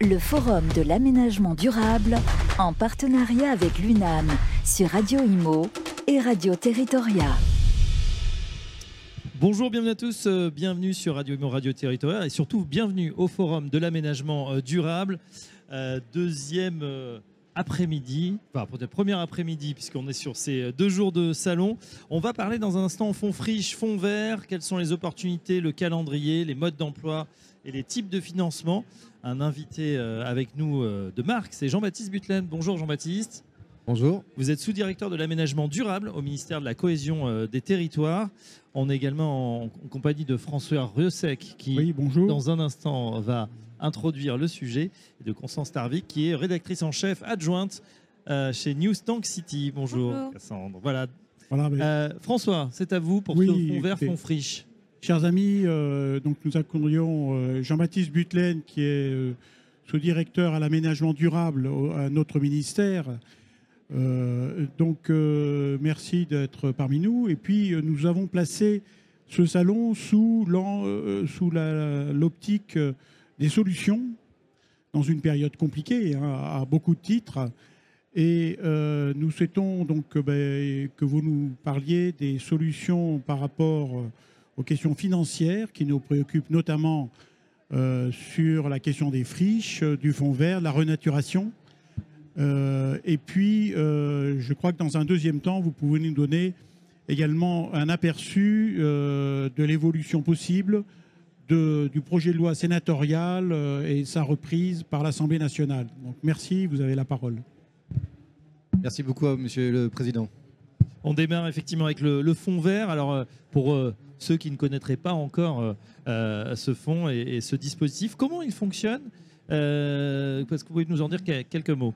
le Forum de l'aménagement durable en partenariat avec l'UNAM sur Radio Imo et Radio Territoria. Bonjour, bienvenue à tous, euh, bienvenue sur Radio Imo Radio Territoria et surtout bienvenue au Forum de l'aménagement euh, durable. Euh, deuxième après-midi, enfin peut-être premier après-midi puisqu'on est sur ces deux jours de salon. On va parler dans un instant fonds friche, fonds vert, quelles sont les opportunités, le calendrier, les modes d'emploi et les types de financement. Un invité euh, avec nous euh, de marque, c'est Jean-Baptiste Butlen. Bonjour Jean-Baptiste. Bonjour. Vous êtes sous-directeur de l'aménagement durable au ministère de la cohésion euh, des territoires. On est également en, compagnie de François Riosec qui, dans un instant, va introduire le sujet, et de Constance Tarvik qui est rédactrice en chef adjointe chez News Tank City. Bonjour, Cassandre. Voilà. François, c'est à vous pour ce fonds vert, fonds friche. Chers amis, euh, donc nous accueillons euh, Jean-Baptiste Butlen, qui est euh, sous-directeur à l'aménagement durable à notre ministère. donc, merci d'être parmi nous. Et puis, nous avons placé ce salon sous l'optique des solutions dans une période compliquée, hein, à beaucoup de titres. Et nous souhaitons donc ben, que vous nous parliez des solutions par rapport aux questions financières qui nous préoccupent notamment euh, sur la question des friches, euh, du fonds vert, la renaturation. Euh, et puis, je crois que dans un deuxième temps, vous pouvez nous donner également un aperçu de l'évolution possible du projet de loi sénatorial et sa reprise par l'Assemblée nationale. Donc merci, vous avez la parole. Merci beaucoup, Monsieur le Président. On démarre effectivement avec le, fonds vert. Alors, pour ceux qui ne connaîtraient pas encore euh, euh, ce fonds et, ce dispositif. Comment il fonctionne euh, Est-ce que vous pouvez nous en dire quelques mots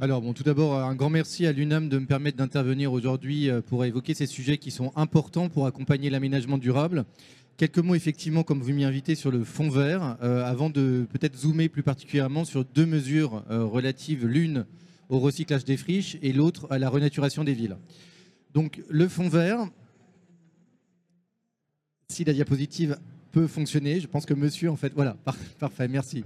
alors, bon, tout d'abord, un grand merci à l'UNAM de me permettre d'intervenir aujourd'hui pour évoquer ces sujets qui sont importants pour accompagner l'aménagement durable. Quelques mots, effectivement, comme vous m'y invitez, sur le fonds vert, avant de peut-être zoomer plus particulièrement sur deux mesures relatives, l'une au recyclage des friches et l'autre à la renaturation des villes. Donc, le fonds vert, si la diapositive peut fonctionner, je pense que monsieur, en fait, voilà, parfait, merci.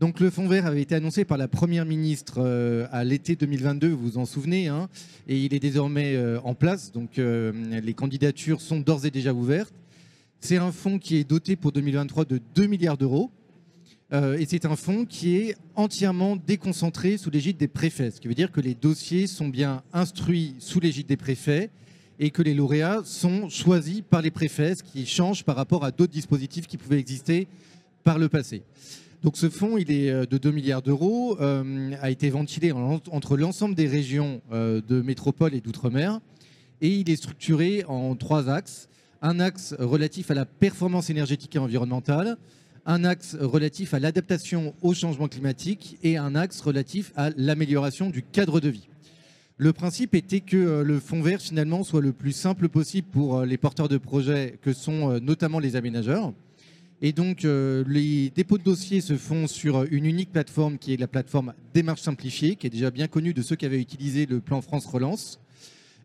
Donc le fonds vert avait été annoncé par la Première ministre euh, à l'été 2022, vous vous en souvenez, hein, et il est désormais euh, en place, donc euh, les candidatures sont d'ores et déjà ouvertes. C'est un fonds qui est doté pour 2023 de 2 milliards d'euros, et c'est un fonds qui est entièrement déconcentré sous l'égide des préfets, ce qui veut dire que les dossiers sont bien instruits sous l'égide des préfets, et que les lauréats sont choisis par les préfets, ce qui change par rapport à d'autres dispositifs qui pouvaient exister par le passé. Donc ce fonds, il est euh, de 2 milliards d'euros, euh, a été ventilé entre l'ensemble des régions euh, de métropole et d'outre-mer, et il est structuré en trois axes. Un axe relatif à la performance énergétique et environnementale, un axe relatif à l'adaptation au changement climatique et un axe relatif à l'amélioration du cadre de vie. Le principe était que euh, le fonds vert finalement soit le plus simple possible pour euh, les porteurs de projets que sont euh, notamment les aménageurs. Et donc les dépôts de dossiers se font sur une unique plateforme qui est la plateforme Démarche Simplifiée, qui est déjà bien connue de ceux qui avaient utilisé le plan France Relance.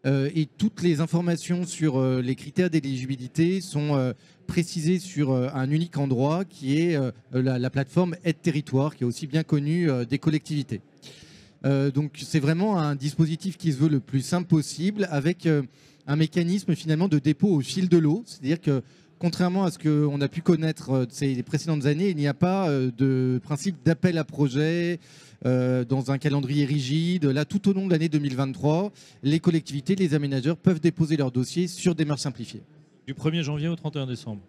et toutes les informations sur les critères d'éligibilité sont précisées sur un unique endroit qui est la, la, plateforme Aide Territoire, qui est aussi bien connue des collectivités. Euh, donc c'est vraiment un dispositif qui se veut le plus simple possible avec euh, un mécanisme finalement de dépôt au fil de l'eau. C'est-à-dire que contrairement à ce qu'on a pu connaître euh, ces précédentes années, il n'y a pas de principe d'appel à projet dans un calendrier rigide. Là, tout au long de l'année 2023, les collectivités, les aménageurs peuvent déposer leur dossier sur des marches simplifiées. Du 1er janvier au 31 décembre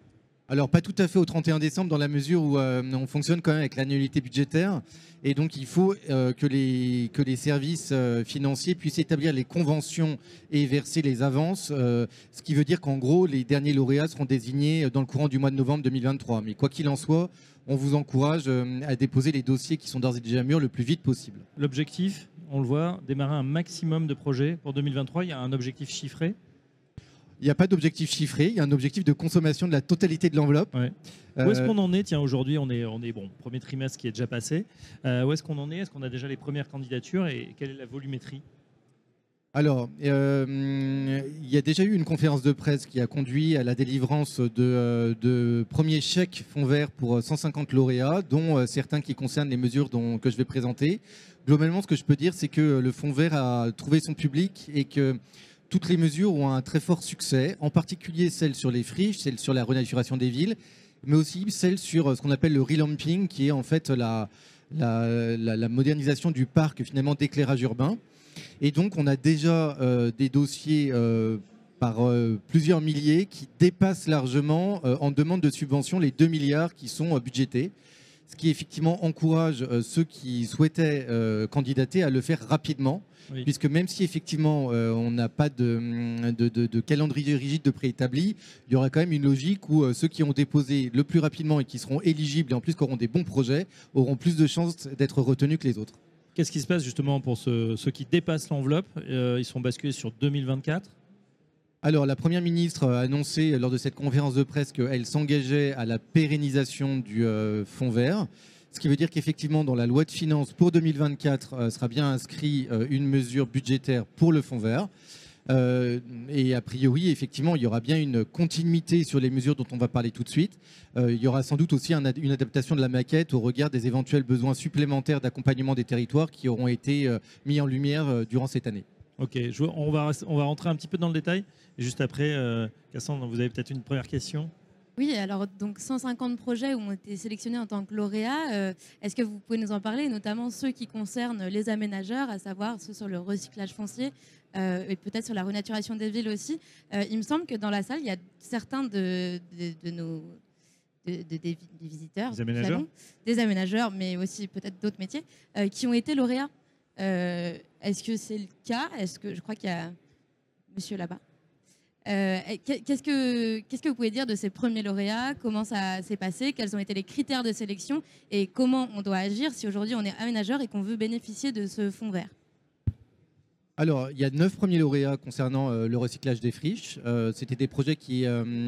alors pas tout à fait au 31 décembre dans la mesure où on fonctionne quand même avec l'annualité budgétaire. Et donc, il faut euh, que, les, que les services euh, financiers puissent établir les conventions et verser les avances, euh, ce qui veut dire qu'en gros, les derniers lauréats seront désignés dans le courant du mois de novembre 2023. Mais quoi qu'il en soit, on vous encourage à déposer les dossiers qui sont d'ores et déjà mûrs le plus vite possible. L'objectif, on le voit, démarrer un maximum de projets pour 2023. Il y a un objectif chiffré il n'y a pas d'objectif chiffré, il y a un objectif de consommation de la totalité de l'enveloppe. Où est-ce qu'on en est? Tiens, aujourd'hui, on est, on est bon, premier trimestre qui est déjà passé. Euh, où est-ce qu'on en est? Est-ce qu'on a déjà les premières candidatures et quelle est la volumétrie? Alors, euh, il y a déjà eu une conférence de presse qui a conduit à la délivrance de, euh, de premiers chèques fonds verts pour 150 lauréats, dont euh, certains qui concernent les mesures dont, que je vais présenter. Globalement, ce que je peux dire, c'est que le fonds vert a trouvé son public et que toutes les mesures ont un très fort succès, en particulier celles sur les friches, celles sur la renaturation des villes, mais aussi celles sur ce qu'on appelle le relamping, qui est en fait la, modernisation du parc finalement d'éclairage urbain. Et donc, on a déjà euh, des dossiers euh, par euh, plusieurs milliers qui dépassent largement euh, en demande de subvention les 2 milliards qui sont euh, budgétés. Ce qui effectivement encourage euh, ceux qui souhaitaient euh, candidater à le faire rapidement. Oui. Puisque même si effectivement euh, on n'a pas de, de, de- de calendrier rigide de préétabli, il y aura quand même une logique où ceux qui ont déposé le plus rapidement et qui seront éligibles et en plus qui auront des bons projets auront plus de chances d'être retenus que les autres. Qu'est-ce qui se passe justement pour ceux, ceux qui dépassent l'enveloppe? Ils sont basculés sur 2024. Alors, la Première ministre a annoncé lors de cette conférence de presse qu'elle s'engageait à la pérennisation du euh, fonds vert. Ce qui veut dire qu'effectivement, dans la loi de finances pour 2024, euh, sera bien inscrit euh, une mesure budgétaire pour le fonds vert. Et a priori, effectivement, il y aura bien une continuité sur les mesures dont on va parler tout de suite. Il y aura sans doute aussi une adaptation de la maquette au regard des éventuels besoins supplémentaires d'accompagnement des territoires qui auront été mis en lumière durant cette année. Ok, je on, va, on va rentrer un petit peu dans le détail. Et juste après, euh, Cassandre, vous avez peut-être une première question Oui, alors donc 150 projets ont été sélectionnés en tant que lauréats. Euh, Est-ce que vous pouvez nous en parler, notamment ceux qui concernent les aménageurs, à savoir ceux sur le recyclage foncier euh, et peut-être sur la renaturation des villes aussi Euh, Il me semble que dans la salle, il y a certains de, de- de nos de- de- des, visiteurs, Des aménageurs des aménageurs, mais aussi peut-être d'autres métiers, qui ont été lauréats. Euh, Est-ce que c'est le cas? Est-ce que je crois qu'il y a Monsieur là-bas. Euh, Qu'est-ce que qu'est-ce que vous pouvez dire de ces premiers lauréats? Comment ça s'est passé? Quels ont été les critères de sélection? Et comment on doit agir si aujourd'hui on est aménageur et qu'on veut bénéficier de ce fonds vert? Alors, il y a neuf premiers lauréats concernant euh, le recyclage des friches. C'était des projets qui,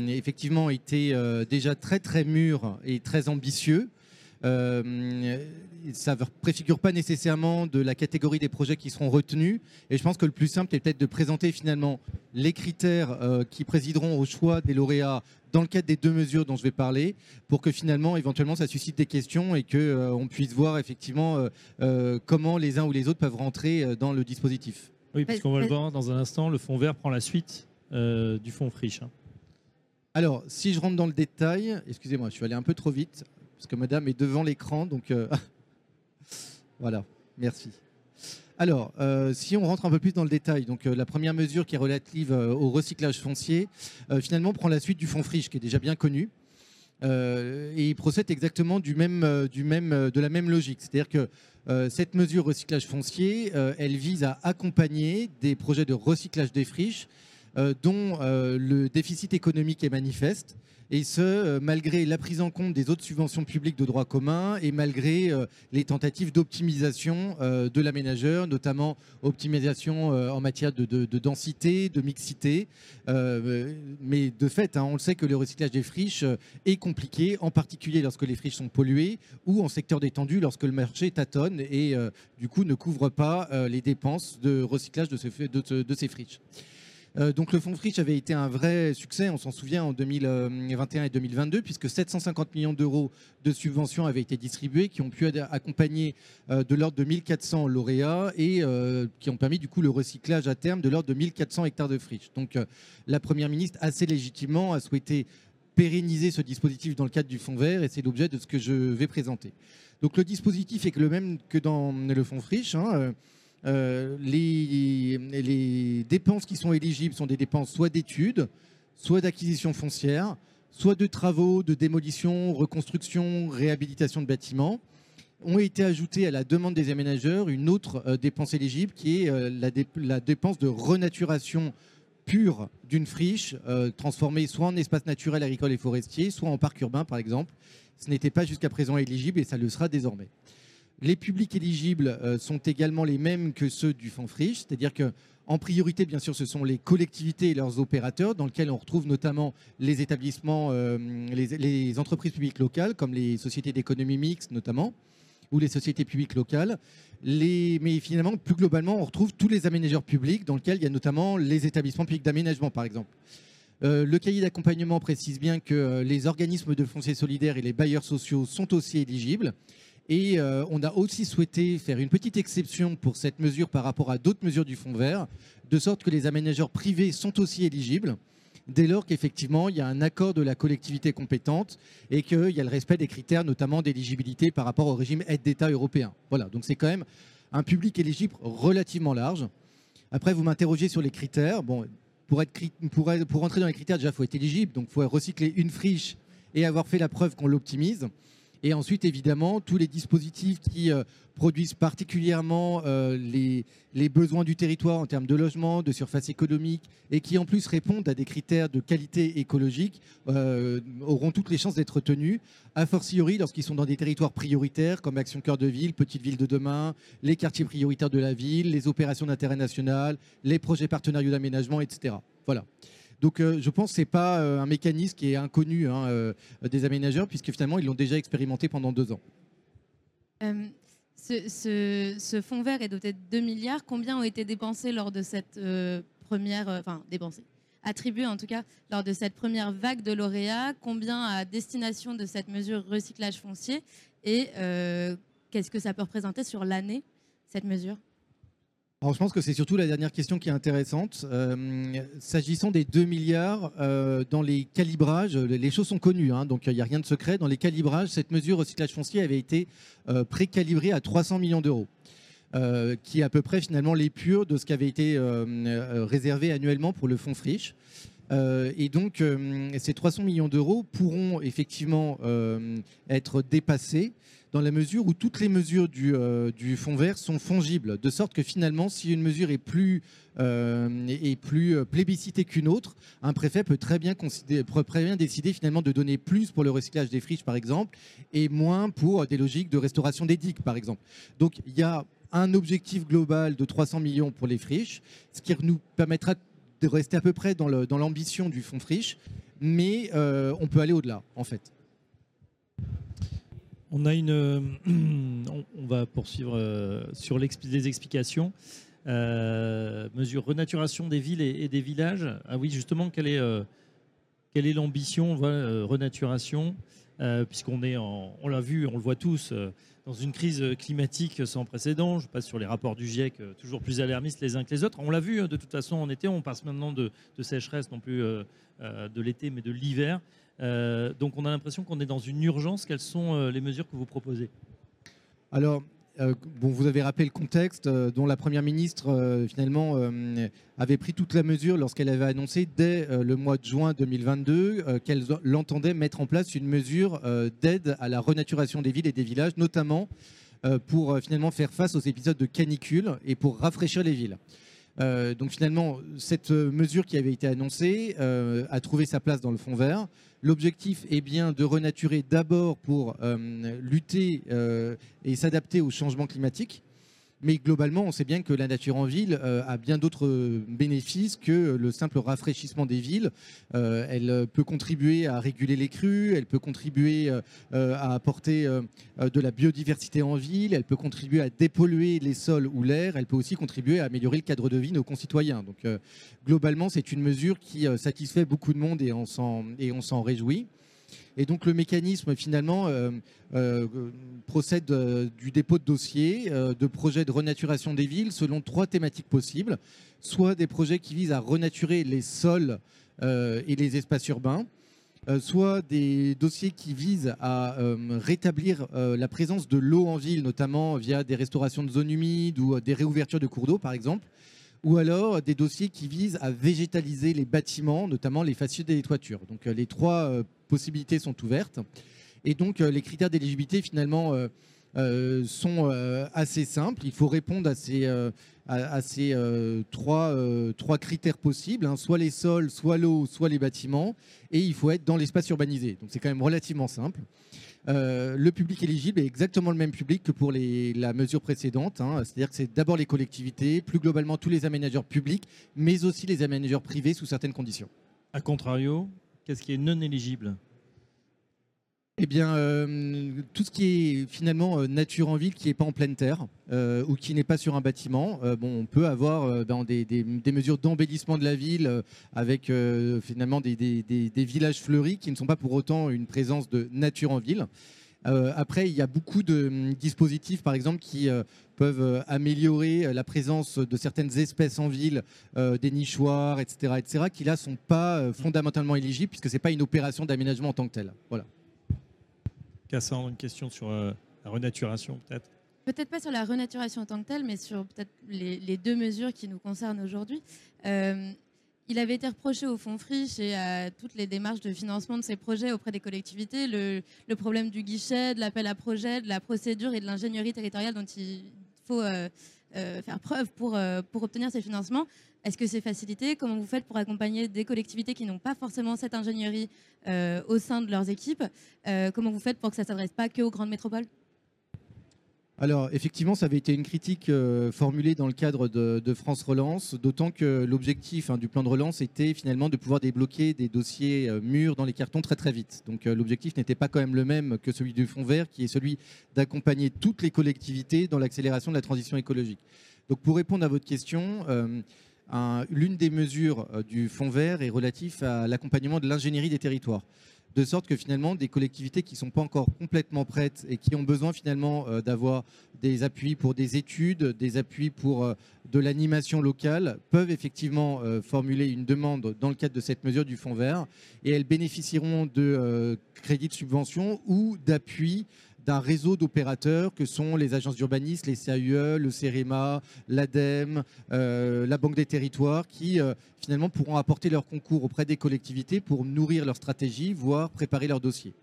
effectivement, étaient déjà très, très mûrs et très ambitieux. Euh, ça ne préfigure pas nécessairement de la catégorie des projets qui seront retenus. Et je pense que le plus simple est peut-être de présenter finalement les critères euh, qui présideront au choix des lauréats dans le cadre des deux mesures dont je vais parler, pour que finalement, éventuellement, ça suscite des questions et qu'on on puisse voir effectivement euh, euh, comment les uns ou les autres peuvent rentrer euh, dans le dispositif. Oui, puisqu'on va le voir dans un instant, le fonds vert prend la suite euh, du fonds friche. hein. Alors, si je rentre dans le détail, excusez-moi, je suis allé un peu trop vite, parce que madame est devant l'écran, donc euh, voilà, merci. Alors, euh, si on rentre un peu plus dans le détail, euh, la première mesure qui est relative au recyclage foncier, finalement prend la suite du fonds friche, qui est déjà bien connu. Et il procède exactement du de la même logique. C'est-à-dire que cette mesure recyclage foncier, elle vise à accompagner des projets de recyclage des friches dont euh, le déficit économique est manifeste, et ce, euh, malgré la prise en compte des autres subventions publiques de droit commun et malgré euh, les tentatives d'optimisation euh, de l'aménageur, notamment optimisation euh, en matière de, de- de densité, de mixité. Euh, mais de fait, hein, on le sait que le recyclage des friches euh, est compliqué, en particulier lorsque les friches sont polluées ou en secteur détendu lorsque le marché tâtonne et euh, du coup ne couvre pas euh, les dépenses de recyclage de ces friches. Euh, donc le fonds Friche avait été un vrai succès, on s'en souvient, en 2021 et 2022, puisque 750 millions d'euros de subventions avaient été distribués, qui ont pu accompagner euh, de l'ordre de 1400 lauréats et euh, qui ont permis du coup le recyclage à terme de l'ordre de 1400 hectares de friches. Donc euh, la Première ministre, assez légitimement, a souhaité pérenniser ce dispositif dans le cadre du fonds vert et c'est l'objet de ce que je vais présenter. Donc le dispositif est le même que dans le fonds Friche. hein, euh, euh, les, les dépenses qui sont éligibles sont des dépenses soit d'études, soit d'acquisition foncière, soit de travaux, de démolition, reconstruction, réhabilitation de bâtiments. Ont été ajoutées à la demande des aménageurs une autre euh, dépense éligible qui est euh, la, dé- la dépense de renaturation pure d'une friche euh, transformée soit en espace naturel, agricole et forestier, soit en parc urbain par exemple. Ce n'était pas jusqu'à présent éligible et ça le sera désormais. Les publics éligibles euh, sont également les mêmes que ceux du fonds friche, c'est-à-dire que en priorité, bien sûr, ce sont les collectivités et leurs opérateurs, dans lesquels on retrouve notamment les établissements, euh, les, entreprises publiques locales, comme les sociétés d'économie mixte notamment, ou les sociétés publiques locales. Les... Mais finalement, plus globalement, on retrouve tous les aménageurs publics, dans lesquels il y a notamment les établissements publics d'aménagement, par exemple. Euh, le cahier d'accompagnement précise bien que les organismes de foncier solidaire et les bailleurs sociaux sont aussi éligibles. Et euh, on a aussi souhaité faire une petite exception pour cette mesure par rapport à d'autres mesures du fonds vert, de sorte que les aménageurs privés sont aussi éligibles, dès lors qu'effectivement il y a un accord de la collectivité compétente et qu'il y a le respect des critères, notamment d'éligibilité par rapport au régime aide d'État européen. Voilà, donc c'est quand même un public éligible relativement large. Après, vous m'interrogez sur les critères. Bon, pour, être, pour, pour rentrer dans les critères, déjà, il faut être éligible. Donc, il faut recycler une friche et avoir fait la preuve qu'on l'optimise. Et ensuite, évidemment, tous les dispositifs qui euh, produisent particulièrement euh, les, besoins du territoire en termes de logement, de surface économique, et qui en plus répondent à des critères de qualité écologique, euh, auront toutes les chances d'être tenus, a fortiori lorsqu'ils sont dans des territoires prioritaires comme Action Cœur de Ville, Petite Ville de demain, les quartiers prioritaires de la ville, les opérations d'intérêt national, les projets partenariaux d'aménagement, etc. Voilà. Donc euh, je pense que ce n'est pas euh, un mécanisme qui est inconnu hein, euh, des aménageurs, puisque finalement, ils l'ont déjà expérimenté pendant deux ans. Ce, fonds vert est doté de 2 milliards. Combien ont été dépensés lors de cette première, enfin dépensés, attribués en tout cas lors de cette première vague de lauréats? Combien à destination de cette mesure recyclage foncier? Et qu'est-ce que ça peut représenter sur l'année, cette mesure? Je pense que c'est surtout la dernière question qui est intéressante. Euh, s'agissant des 2 milliards, euh, dans les calibrages, les choses sont connues, hein, donc il n'y a rien de secret. Dans les calibrages, cette mesure recyclage foncier avait été euh, précalibrée à 300 millions d'euros. qui est à peu près finalement l'épure de ce qui avait été réservé annuellement pour le fonds friche. Et donc, ces 300 millions d'euros pourront effectivement être dépassés dans la mesure où toutes les mesures du, euh, fonds vert sont fongibles, de sorte que finalement, si une mesure est plus, euh, est plus euh, plébiscitée qu'une autre, un préfet peut très, bien très bien décider finalement de donner plus pour le recyclage des friches, par exemple, et moins pour des logiques de restauration des digues, par exemple. Donc il y a un objectif global de 300 millions pour les friches, ce qui nous permettra de rester à peu près dans l'ambition du fonds friche, mais on peut aller au-delà, en fait. On a une, euh, on, va poursuivre euh, sur les explications. Euh, mesure renaturation des villes et, des villages. Ah oui, justement, quelle est, quelle est l'ambition? Renaturation Puisqu'on est, on l'a vu, on le voit tous, dans une crise climatique sans précédent. Je passe sur les rapports du GIEC, toujours plus alarmistes les uns que les autres. On l'a vu, de toute façon, en été, on passe maintenant de, de sécheresse, non plus de l'été, mais de l'hiver. Euh, donc on a l'impression qu'on est dans une urgence. Quelles sont euh, les mesures que vous proposez? Alors, euh, bon, vous avez rappelé le contexte dont la Première ministre, finalement, avait pris toute la mesure lorsqu'elle avait annoncé dès le mois de juin 2022 qu'elle entendait mettre en place une mesure d'aide à la renaturation des villes et des villages, notamment pour finalement faire face aux épisodes de canicule et pour rafraîchir les villes. Donc finalement, cette mesure qui avait été annoncée a trouvé sa place dans le fonds vert. L'objectif est bien de renaturer d'abord pour euh, lutter euh, et s'adapter au changement climatique, mais globalement, on sait bien que la nature en ville euh, a bien d'autres bénéfices que le simple rafraîchissement des villes. Euh, elle peut contribuer à réguler les crues, elle peut contribuer euh, à apporter de la biodiversité en ville, elle peut contribuer à dépolluer les sols ou l'air, elle peut aussi contribuer à améliorer le cadre de vie de nos concitoyens. Donc globalement, c'est une mesure qui satisfait beaucoup de monde et on s'en réjouit. Et donc le mécanisme finalement euh, euh, procède euh, du dépôt de dossiers de projets de renaturation des villes selon trois thématiques possibles. Soit des projets qui visent à renaturer les sols et les espaces urbains, soit des dossiers qui visent à rétablir la présence de l'eau en ville, notamment via des restaurations de zones humides ou des réouvertures de cours d'eau par exemple ou alors des dossiers qui visent à végétaliser les bâtiments, notamment les faciades et les toitures. Donc les trois possibilités sont ouvertes. Et donc, euh, les critères d'éligibilité, finalement, euh, euh, sont assez simples. Il faut répondre à ces, ces trois, critères possibles, hein. soit les sols, soit l'eau, soit les bâtiments, et il faut être dans l'espace urbanisé. Donc c'est quand même relativement simple. le public éligible est exactement le même public que pour la mesure précédente, hein. c'est-à-dire que c'est d'abord les collectivités, plus globalement tous les aménageurs publics, mais aussi les aménageurs privés sous certaines conditions. A contrario, Qu'est-ce qui est non éligible? Eh bien, euh, tout ce qui est finalement euh, nature en ville, qui n'est pas en pleine terre euh, ou qui n'est pas sur un bâtiment, on peut avoir des, mesures d'embellissement de la ville avec finalement des, villages fleuris qui ne sont pas pour autant une présence de nature en ville. après, il y a beaucoup de hum, dispositifs, par exemple, qui peuvent améliorer la présence de certaines espèces en ville, des nichoirs, etc., etc., qui là sont pas fondamentalement éligibles puisque c'est pas une opération d'aménagement en tant que telle. Cassandre, une question sur euh, la renaturation peut-être? Peut-être pas sur la renaturation en tant que telle, mais sur peut-être les, deux mesures qui nous concernent aujourd'hui. Euh, il avait été reproché au Fonds Friche et à toutes les démarches de financement de ces projets auprès des collectivités le, problème du guichet, de l'appel à projet, de la procédure et de l'ingénierie territoriale dont il faut euh, faire preuve pour, pour obtenir ces financements. Est-ce que c'est facilité Comment vous faites pour accompagner des collectivités qui n'ont pas forcément cette ingénierie euh, au sein de leurs équipes euh, Comment vous faites pour que ça ne s'adresse pas que aux grandes métropoles? Alors effectivement, ça avait été une critique euh, formulée dans le cadre de, France Relance, d'autant que l'objectif hein, du plan de relance était finalement de pouvoir débloquer des dossiers mûrs dans les cartons très très vite. Donc l'objectif n'était pas quand même le même que celui du Fonds vert, qui est celui d'accompagner toutes les collectivités dans l'accélération de la transition écologique. Donc pour répondre à votre question, l'une des mesures euh, du fonds vert est relative à l'accompagnement de l'ingénierie des territoires. De sorte que finalement des collectivités qui ne sont pas encore complètement prêtes et qui ont besoin finalement euh, d'avoir des appuis pour des études, des appuis pour euh, de l'animation locale, peuvent effectivement formuler une demande dans le cadre de cette mesure du fonds vert. Et elles bénéficieront de crédits de subvention ou d'appuis d'un réseau d'opérateurs que sont les agences d'urbanisme, les CAUE, le CEREMA, l'ADEME, euh, la Banque des Territoires, qui euh, finalement pourront apporter leur concours auprès des collectivités pour nourrir leur stratégie, voire préparer leur dossier.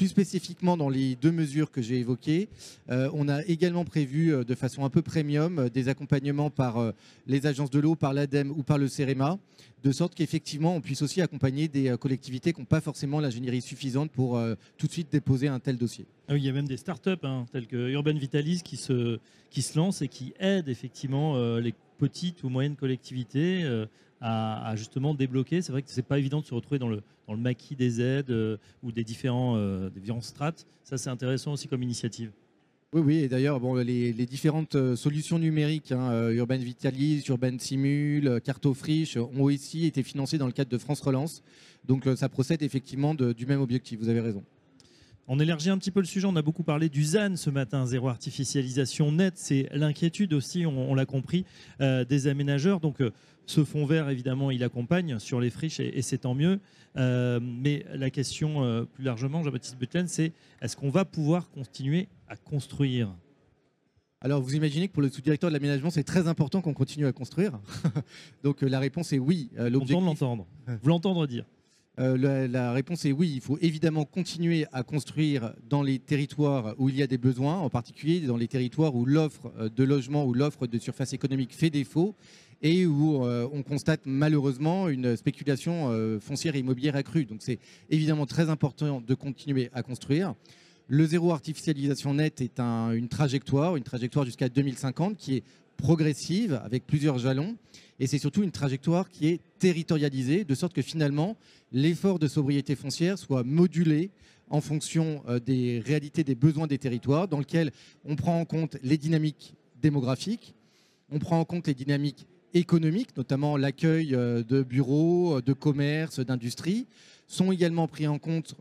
Plus spécifiquement, dans les deux mesures que j'ai évoquées, euh, on a également prévu de façon un peu premium des accompagnements par les agences de l'eau, par l'ADEME ou par le CEREMA, de sorte qu'effectivement, on puisse aussi accompagner des collectivités qui n'ont pas forcément l'ingénierie suffisante pour tout de suite déposer un tel dossier. Ah il y a même des startups hein, telles que Urban Vitalis qui se, lancent et qui aident effectivement euh, les petites ou moyennes collectivités euh, à, justement débloquer. C'est vrai que ce n'est pas évident de se retrouver dans le, dans le maquis des aides euh, ou des différents, des différents strates. Ça, c'est intéressant aussi comme initiative. Oui, oui, et d'ailleurs, bon, les, différentes solutions numériques, hein, Urban Vitalis, Urban Simul, Cartofriche, ont aussi été financées dans le cadre de France Relance. Donc ça procède effectivement du même objectif, vous avez raison. On élargit un petit peu le sujet. On a beaucoup parlé du ZAN ce matin, zéro artificialisation nette. C'est l'inquiétude aussi, on, l'a compris, euh, des aménageurs. Donc, euh, ce fonds vert, évidemment, il accompagne sur les friches et, c'est tant mieux. Euh, mais la question plus largement, Jean-Baptiste Butlen, c'est est-ce qu'on va pouvoir continuer à construire? Alors, vous imaginez que pour le sous-directeur de l'aménagement, c'est très important qu'on continue à construire. Donc, la réponse est oui. L'objectif... On l'entendre. Vous l'entendre dire. Euh, la, réponse est oui, il faut évidemment continuer à construire dans les territoires où il y a des besoins, en particulier dans les territoires où l'offre euh, de logement ou l'offre de surface économique fait défaut et où euh, on constate malheureusement une spéculation foncière et immobilière accrue. Donc c'est évidemment très important de continuer à construire. Le zéro artificialisation net est une trajectoire, une trajectoire jusqu'à 2050 qui est progressive avec plusieurs jalons et c'est surtout une trajectoire qui est territorialisée, de sorte que finalement, l'effort de sobriété foncière soit modulé en fonction euh, des réalités des besoins des territoires, dans lequel on prend en compte les dynamiques démographiques, on prend en compte les dynamiques économiques, notamment l'accueil euh, de bureaux, euh, de commerces, d'industries, sont également pris en compte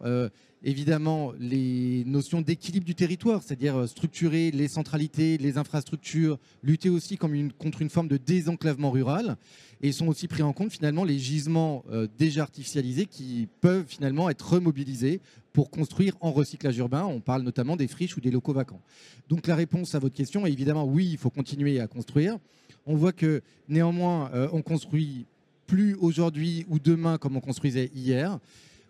évidemment les notions d'équilibre du territoire, c'est-à-dire euh, structurer les centralités, les infrastructures, lutter aussi contre une forme de désenclavement rural. Et sont aussi pris en compte finalement les gisements euh, déjà artificialisés qui peuvent finalement être remobilisés pour construire en recyclage urbain. On parle notamment des friches ou des locaux vacants. Donc la réponse à votre question est évidemment oui, il faut continuer à construire. On voit que néanmoins, euh, on construit plus aujourd'hui ou demain comme on construisait hier.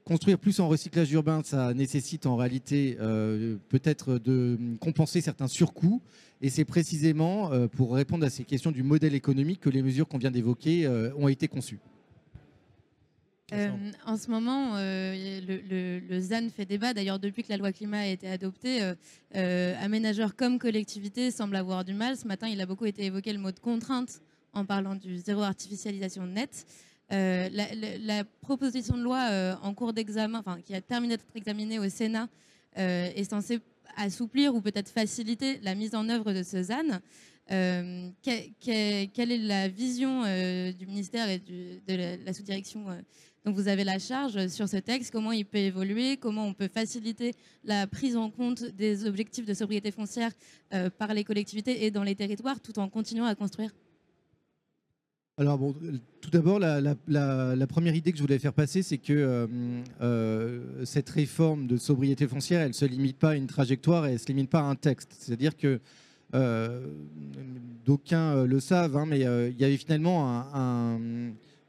Construire plus en recyclage urbain, ça nécessite en réalité euh, peut-être de compenser certains surcoûts. Et c'est précisément euh, pour répondre à ces questions du modèle économique que les mesures qu'on vient d'évoquer ont été conçues. En ce moment, le, ZAN fait débat. D'ailleurs, depuis que la loi climat a été adoptée, aménageurs comme collectivités semblent avoir du mal. Ce matin, il a beaucoup été évoqué le mot de contrainte en parlant du zéro artificialisation net. Euh, la, proposition de loi euh, en cours d'examen, enfin qui a terminé d'être examinée au Sénat, est censé assouplir ou peut-être faciliter la mise en œuvre de ce ZAN. quelle est la vision du ministère et de la, sous-direction dont vous avez la charge sur ce texte Comment il peut évoluer Comment on peut faciliter la prise en compte des objectifs de sobriété foncière par les collectivités et dans les territoires tout en continuant à construire alors bon, tout d'abord, la, première idée que je voulais faire passer, c'est que euh, euh, cette réforme de sobriété foncière, elle ne se limite pas à une trajectoire et elle ne se limite pas à un texte. C'est-à-dire que euh, d'aucuns le savent, hein, mais il y avait finalement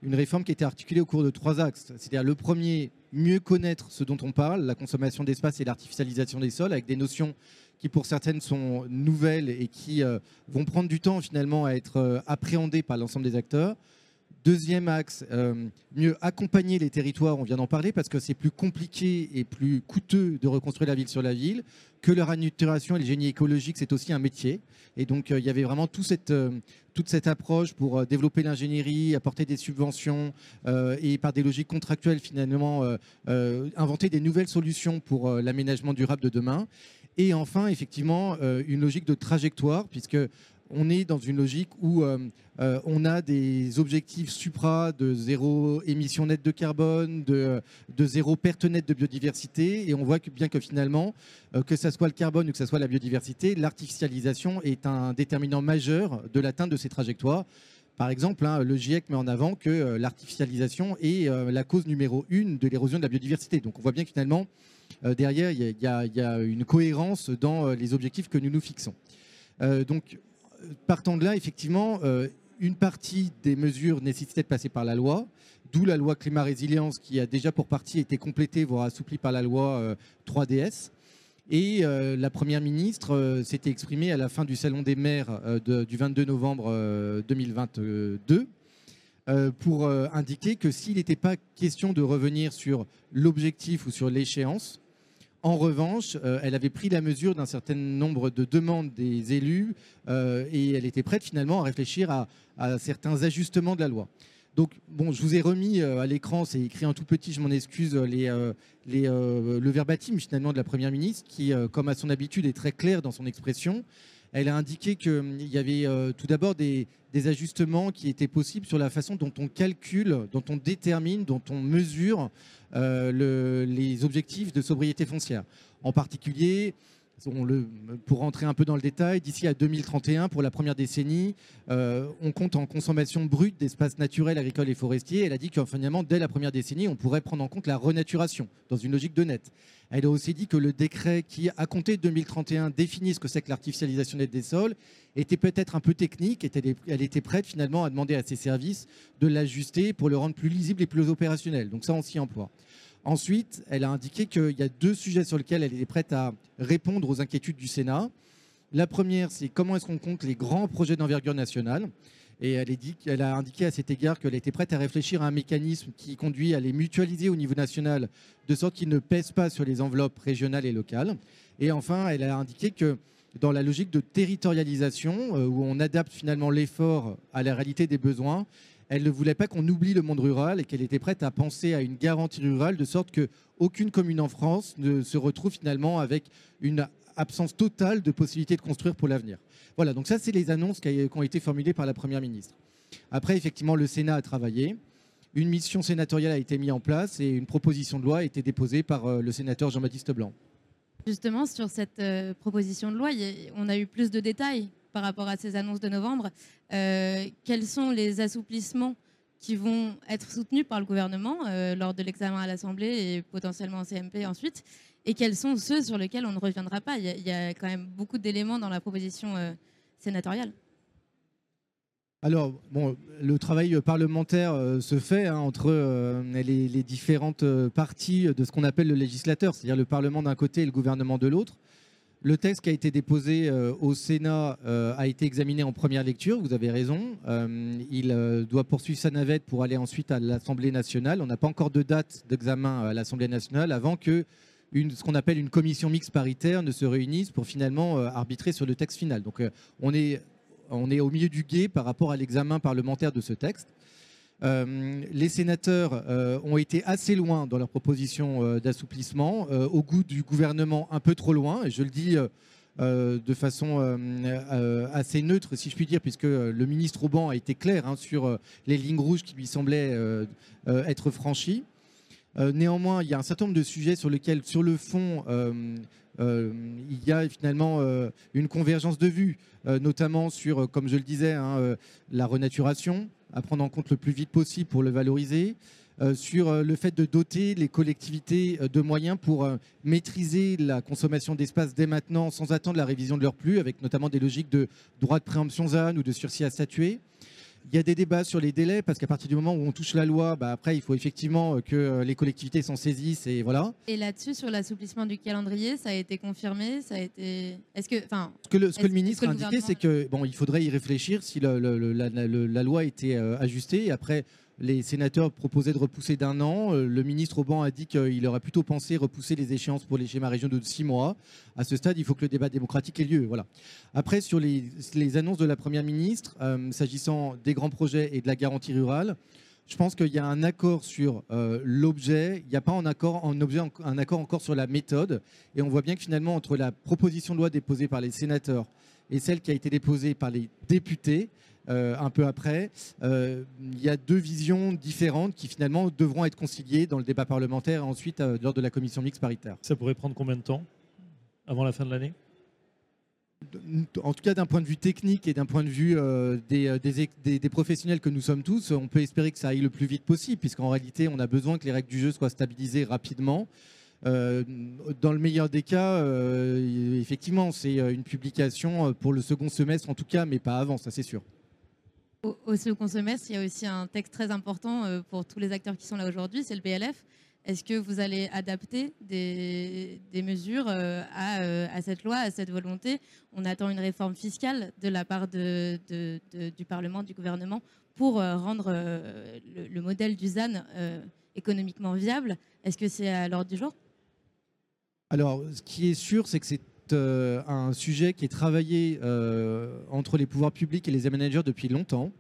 une réforme qui était articulée au cours de trois axes. C'est-à-dire le premier, mieux connaître ce dont on parle, la consommation d'espace et l'artificialisation des sols, avec des notions qui pour certaines sont nouvelles et qui euh, vont prendre du temps finalement à être euh, appréhendées par l'ensemble des acteurs. Deuxième axe, euh, mieux accompagner les territoires, on vient d'en parler, parce que c'est plus compliqué et plus coûteux de reconstruire la ville sur la ville, que leur annuturation et le génie écologique, c'est aussi un métier. Et donc il y avait vraiment tout cette, toute cette approche pour développer l'ingénierie, apporter des subventions et par des logiques contractuelles finalement inventer des nouvelles solutions pour l'aménagement durable de demain. Et enfin, effectivement, euh, une logique de trajectoire, puisque on est dans une logique où euh, euh, on a des objectifs supra de zéro émission nette de carbone, de, zéro perte nette de biodiversité, et on voit bien que finalement, que ce soit le carbone ou que ce soit la biodiversité, l'artificialisation est un déterminant majeur de l'atteinte de ces trajectoires. Par exemple, hein, le GIEC met en avant que l'artificialisation est la cause numéro une de l'érosion de la biodiversité. Donc on voit bien que finalement, euh, derrière, il y, a une cohérence dans euh, les objectifs que nous nous fixons. Euh, donc, partant de là, effectivement, une partie des mesures nécessitait de passer par la loi, d'où la loi climat résilience qui a déjà pour partie été complétée, voire assouplie par la loi 3DS. Et la Première ministre s'était exprimée à la fin du Salon des maires du 22 novembre 2022 pour indiquer que s'il n'était pas question de revenir sur l'objectif ou sur l'échéance, en revanche, euh, elle avait pris la mesure d'un certain nombre de demandes des élus euh, et elle était prête finalement à réfléchir à, certains ajustements de la loi. Donc, bon, je vous ai remis euh, à l'écran, c'est écrit en tout petit, je m'en excuse, le verbatim finalement de la Première ministre qui, comme à son habitude, est très clair dans son expression. Elle a indiqué qu'il hum, y avait tout d'abord des, des, ajustements qui étaient possibles sur la façon dont on calcule, dont on détermine, dont on mesure euh, les objectifs de sobriété foncière. En particulier, pour rentrer un peu dans le détail, d'ici à 2031, pour la première décennie, euh, on compte en consommation brute d'espaces naturels, agricoles et forestiers. Elle a dit que finalement, dès la première décennie, on pourrait prendre en compte la renaturation dans une logique de net. Elle a aussi dit que le décret qui, à compter de 2031, définit ce que c'est que l'artificialisation nette des sols était peut-être un peu technique. Et elle était prête finalement à demander à ses services de l'ajuster pour le rendre plus lisible et plus opérationnel. Donc ça, on s'y emploie. Ensuite, elle a indiqué qu'il y a deux sujets sur lesquels elle est prête à répondre aux inquiétudes du Sénat. La première, c'est comment est-ce qu'on compte les grands projets d'envergure nationale et elle, a indiqué à cet égard qu'elle était prête à réfléchir à un mécanisme qui conduit à les mutualiser au niveau national, de sorte qu'ils ne pèsent pas sur les enveloppes régionales et locales. Et enfin, elle a indiqué que dans la logique de territorialisation, euh, où on adapte finalement l'effort à la réalité des besoins, elle ne voulait pas qu'on oublie le monde rural et qu'elle était prête à penser à une garantie rurale de sorte qu'aucune commune en France ne se retrouve finalement avec une absence totale de possibilité de construire pour l'avenir. Voilà, donc ça, c'est les annonces qui ont été formulées par la Première ministre. Après, effectivement, le Sénat a travaillé. Une mission sénatoriale a été mise en place et une proposition de loi a été déposée par euh, le sénateur Jean-Baptiste Blanc. Justement, sur cette euh, proposition de loi, on a eu plus de détails par rapport à ces annonces de novembre. Euh, quels sont les assouplissements qui vont être soutenus par le gouvernement euh, lors de l'examen à l'Assemblée et potentiellement en CMP ensuite Et quels sont ceux sur lesquels on ne reviendra pas? Il y, a, quand même beaucoup d'éléments dans la proposition euh, sénatoriale. Alors, bon, le travail parlementaire se fait hein, entre les, différentes parties de ce qu'on appelle le législateur, c'est-à-dire le Parlement d'un côté et le gouvernement de l'autre. Le texte qui a été déposé euh, au Sénat euh, a été examiné en première lecture, vous avez raison. Euh, il doit poursuivre sa navette pour aller ensuite à l'Assemblée nationale. On n'a pas encore de date d'examen à l'Assemblée nationale avant que ce qu'on appelle une commission mixte paritaire ne se réunisse pour finalement arbitrer sur le texte final. Donc on est, on est au milieu du guet par rapport à l'examen parlementaire de ce texte. Euh, les sénateurs euh, ont été assez loin dans leur proposition euh, d'assouplissement, au goût du gouvernement un peu trop loin, et je le dis de façon assez neutre, si je puis dire, puisque le ministre Auban a été clair hein, sur les lignes rouges qui lui semblaient être franchies. Néanmoins, il y a un certain nombre de sujets sur lesquels, sur le fond, il y a finalement une convergence de vues, notamment sur, comme je le disais, hein, la renaturation, à prendre en compte le plus vite possible pour le valoriser, euh, sur euh, le fait de doter les collectivités euh, de moyens pour maîtriser la consommation d'espace dès maintenant, sans attendre la révision de leur plus, avec notamment des logiques de droit de préemption ZAN ou de sursis à statuer. Il y a des débats sur les délais, parce qu'à partir du moment où on touche la loi, bah, après, il faut effectivement euh, que euh, les collectivités s'en saisissent, et voilà. Et là-dessus, sur l'assouplissement du calendrier, ça a été confirmé Ça a été. Est-ce que. Enfin, Ce que le, ce que Est-ce- le ministre a que le indiqué, c'est que bon, il faudrait y réfléchir si la, la- le- la loi était euh, ajustée. Et après, les sénateurs proposaient de repousser d'un an. Euh, Le ministre Auban a dit qu'il aurait plutôt pensé repousser les échéances pour les schémas régionaux de six mois. À ce stade, il faut que le débat démocratique ait lieu. Voilà. Après, sur les, annonces de la première ministre, euh, s'agissant des grands projets et de la garantie rurale. Je pense qu'il y a un accord sur euh, l'objet, il n'y a pas un accord, objet, un accord encore sur la méthode. Et on voit bien que finalement, entre la proposition de loi déposée par les sénateurs et celle qui a été déposée par les députés, euh, un peu après, euh, il y a deux visions différentes qui finalement devront être conciliées dans le débat parlementaire et ensuite euh, lors de la commission mixte paritaire. Ça pourrait prendre combien de temps avant la fin de l'année? En tout cas, d'un point de vue technique et d'un point de vue euh, des, des, des- des professionnels que nous sommes tous, on peut espérer que ça aille le plus vite possible, puisqu'en réalité, on a besoin que les règles du jeu soient stabilisées rapidement. Euh, dans le meilleur des cas, euh, effectivement, c'est une publication pour le second semestre, en tout cas, mais pas avant, ça c'est sûr. Au, au second semestre, il y a aussi un texte très important euh, pour tous les acteurs qui sont là aujourd'hui, c'est le BLF. Est-ce que vous allez adapter des, mesures euh, à, euh, à cette loi, à cette volonté? On attend une réforme fiscale de la part du Parlement, du gouvernement, pour rendre le, le modèle du ZAN économiquement viable. Est-ce que c'est à l'ordre du jour? Alors, ce qui est sûr, c'est que c'est euh, un sujet qui est travaillé euh, entre les pouvoirs publics et les managers depuis longtemps,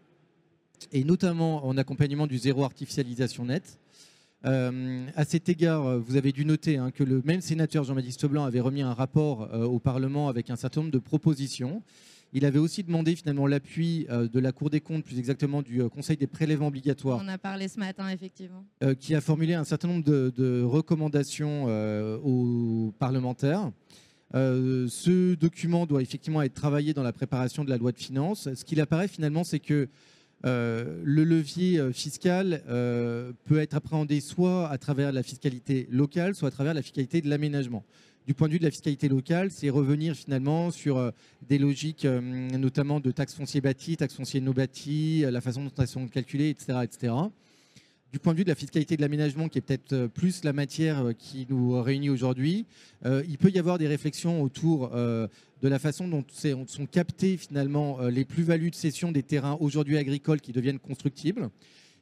et notamment en accompagnement du zéro artificialisation net. Euh, à cet égard, vous avez dû noter hein, que le même sénateur Jean-Baptiste Blanc avait remis un rapport euh, au Parlement avec un certain nombre de propositions. Il avait aussi demandé finalement l'appui de la Cour des comptes, plus exactement du Conseil des prélèvements obligatoires, On a parlé ce matin, effectivement. qui a formulé un certain nombre de, de recommandations aux parlementaires. Euh, ce document doit effectivement être travaillé dans la préparation de la loi de finances. Ce qu'il apparaît finalement, c'est que euh, le levier euh, fiscal peut être appréhendé soit à travers la fiscalité locale, soit à travers la fiscalité de l'aménagement. Du point de vue de la fiscalité locale, c'est revenir finalement sur des logiques notamment de taxes fonciers bâtis, taxes fonciers non bâtis, euh, la façon dont elles sont calculées, etc. etc du point de vue de la fiscalité de l'aménagement, qui est peut-être euh, plus la matière euh, qui nous réunit aujourd'hui, euh, il peut y avoir des réflexions autour de la façon dont sont captées finalement les plus-values de cession des terrains aujourd'hui agricoles qui deviennent constructibles.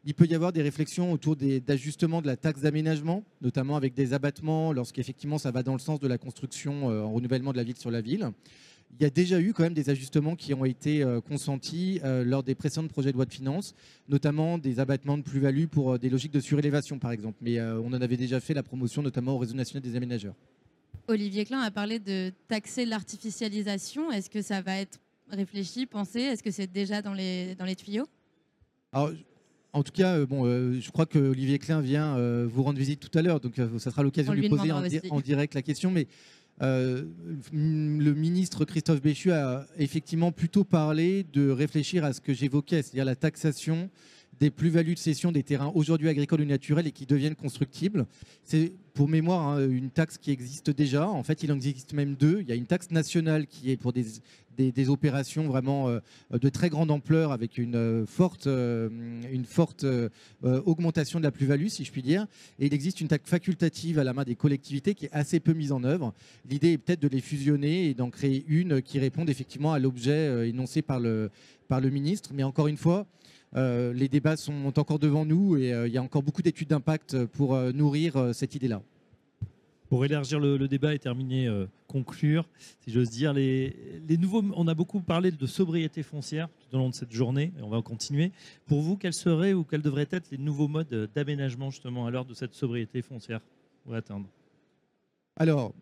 Il peut y avoir des réflexions autour d'ajustements de la taxe d'aménagement, notamment avec des abattements lorsqu'effectivement ça va dans le sens de la construction en renouvellement de la ville sur la ville. Il y a déjà eu quand même des ajustements qui ont été euh, consentis euh, lors des précédents projets de loi de finances, notamment des abattements de plus-value pour euh, des logiques de surélévation, par exemple. Mais on en avait déjà fait la promotion, notamment au réseau national des aménageurs. Olivier Klein a parlé de taxer l'artificialisation. Est-ce que ça va être réfléchi, pensé? Est-ce que c'est déjà dans les, dans les tuyaux? Alors, en tout cas, bon, euh, je crois que Olivier Klein vient euh, vous rendre visite tout à l'heure, donc euh, ça sera l'occasion On de lui poser en, di- en direct la question. Mais euh, le ministre Christophe Béchu a effectivement plutôt parlé de réfléchir à ce que j'évoquais, c'est-à-dire la taxation des plus-values de cession des terrains aujourd'hui agricoles ou naturels et qui deviennent constructibles. C'est pour mémoire hein, une taxe qui existe déjà. En fait, il en existe même deux. Il y a une taxe nationale qui est pour des, des, opérations vraiment euh, de très grande ampleur avec une euh, forte, euh, une forte augmentation de la plus-value, si je puis dire. Et il existe une taxe facultative à la main des collectivités qui est assez peu mise en œuvre. L'idée est peut-être de les fusionner et d'en créer une qui réponde effectivement à l'objet énoncé par le, par le ministre. Mais encore une fois, les débats sont encore devant nous et il y a encore beaucoup d'études d'impact pour nourrir cette idée-là. Pour élargir le, débat et terminer, conclure, si j'ose dire, les, nouveaux, on a beaucoup parlé de sobriété foncière tout au long de cette journée, et on va continuer. Pour vous, quels seraient ou quels devraient être les nouveaux modes d'aménagement justement à l'heure de cette sobriété foncière? Atteindre Alors,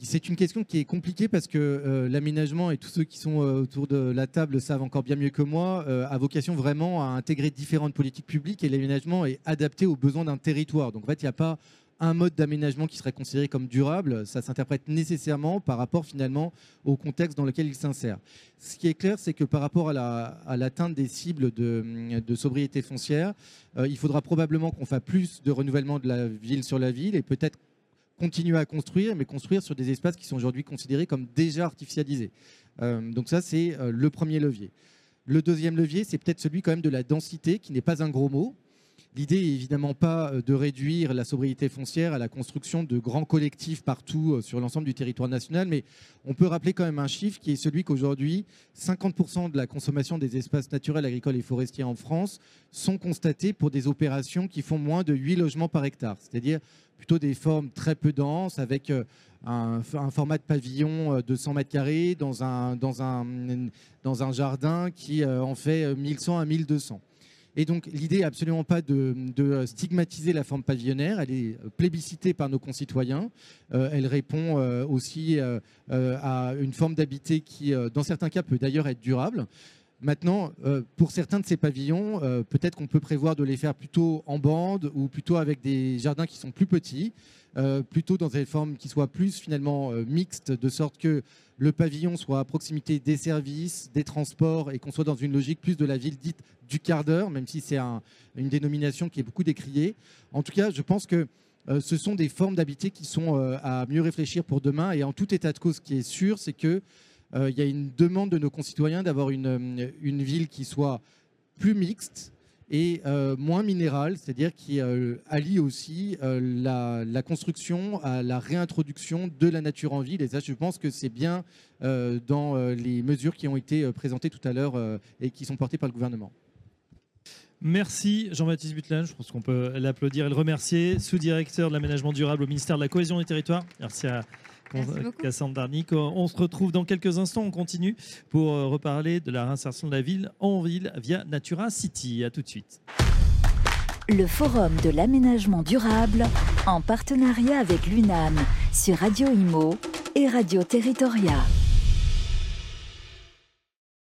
c'est une question qui est compliquée parce que euh, l'aménagement, et tous ceux qui sont euh, autour de la table savent encore bien mieux que moi, euh, a vocation vraiment à intégrer différentes politiques publiques et l'aménagement est adapté aux besoins d'un territoire. Donc en fait, il n'y a pas un mode d'aménagement qui serait considéré comme durable, ça s'interprète nécessairement par rapport finalement au contexte dans lequel il s'insère. Ce qui est clair, c'est que par rapport à l'atteinte des cibles de, de, sobriété foncière, il faudra probablement qu'on fasse plus de renouvellement de la ville sur la ville et peut-être continuer à construire, mais construire sur des espaces qui sont aujourd'hui considérés comme déjà artificialisés. Euh, donc ça, c'est euh, le premier levier. Le deuxième levier, c'est peut-être celui quand même de la densité, qui n'est pas un gros mot. L'idée est évidemment pas euh, de réduire la sobriété foncière à la construction de grands collectifs partout sur l'ensemble du territoire national, mais on peut rappeler quand même un chiffre qui est celui qu'aujourd'hui, 50% de la consommation des espaces naturels, agricoles et forestiers en France sont constatés pour des opérations qui font moins de 8 logements par hectare, c'est-à-dire plutôt des formes très peu denses, avec euh, un, format de pavillon euh, de 100 mètres carrés dans un, dans un, dans un jardin qui euh, en fait 1100 à 1200. Et donc l'idée n'est absolument pas de, stigmatiser la forme pavillonnaire, elle est plébiscitée par nos concitoyens, elle répond aussi à une forme d'habiter qui, dans certains cas, peut d'ailleurs être durable. Maintenant, euh, pour certains de ces pavillons, euh, peut-être qu'on peut prévoir de les faire plutôt en bande ou plutôt avec des jardins qui sont plus petits, euh, plutôt dans des formes qui soient plus finalement mixtes, de sorte que le pavillon soit à proximité des services, des transports et qu'on soit dans une logique plus de la ville dite du quart d'heure, même si c'est une dénomination qui est beaucoup décriée. En tout cas, je pense que ce sont des formes d'habiter qui sont à mieux réfléchir pour demain. Et en tout état de cause, ce qui est sûr, c'est que il y a une demande de nos concitoyens d'avoir une, euh, ville qui soit plus mixte et euh, moins minérale, c'est-à-dire qui allie aussi la, construction à la réintroduction de la nature en ville. Et ça, je pense que c'est bien dans les mesures qui ont été présentées tout à l'heure et qui sont portées par le gouvernement. Merci Jean-Baptiste Butlen, je pense qu'on peut l'applaudir et le remercier, sous-directeur de l'aménagement durable au ministère de la Cohésion des Territoires. Merci à Cassandre Darnic. On se retrouve dans quelques instants. On continue pour euh, reparler de la réinsertion de la ville en ville via Natura City. À tout de suite. Le Forum de l'aménagement durable en partenariat avec l'UNAM sur Radio Imo et Radio Territoria.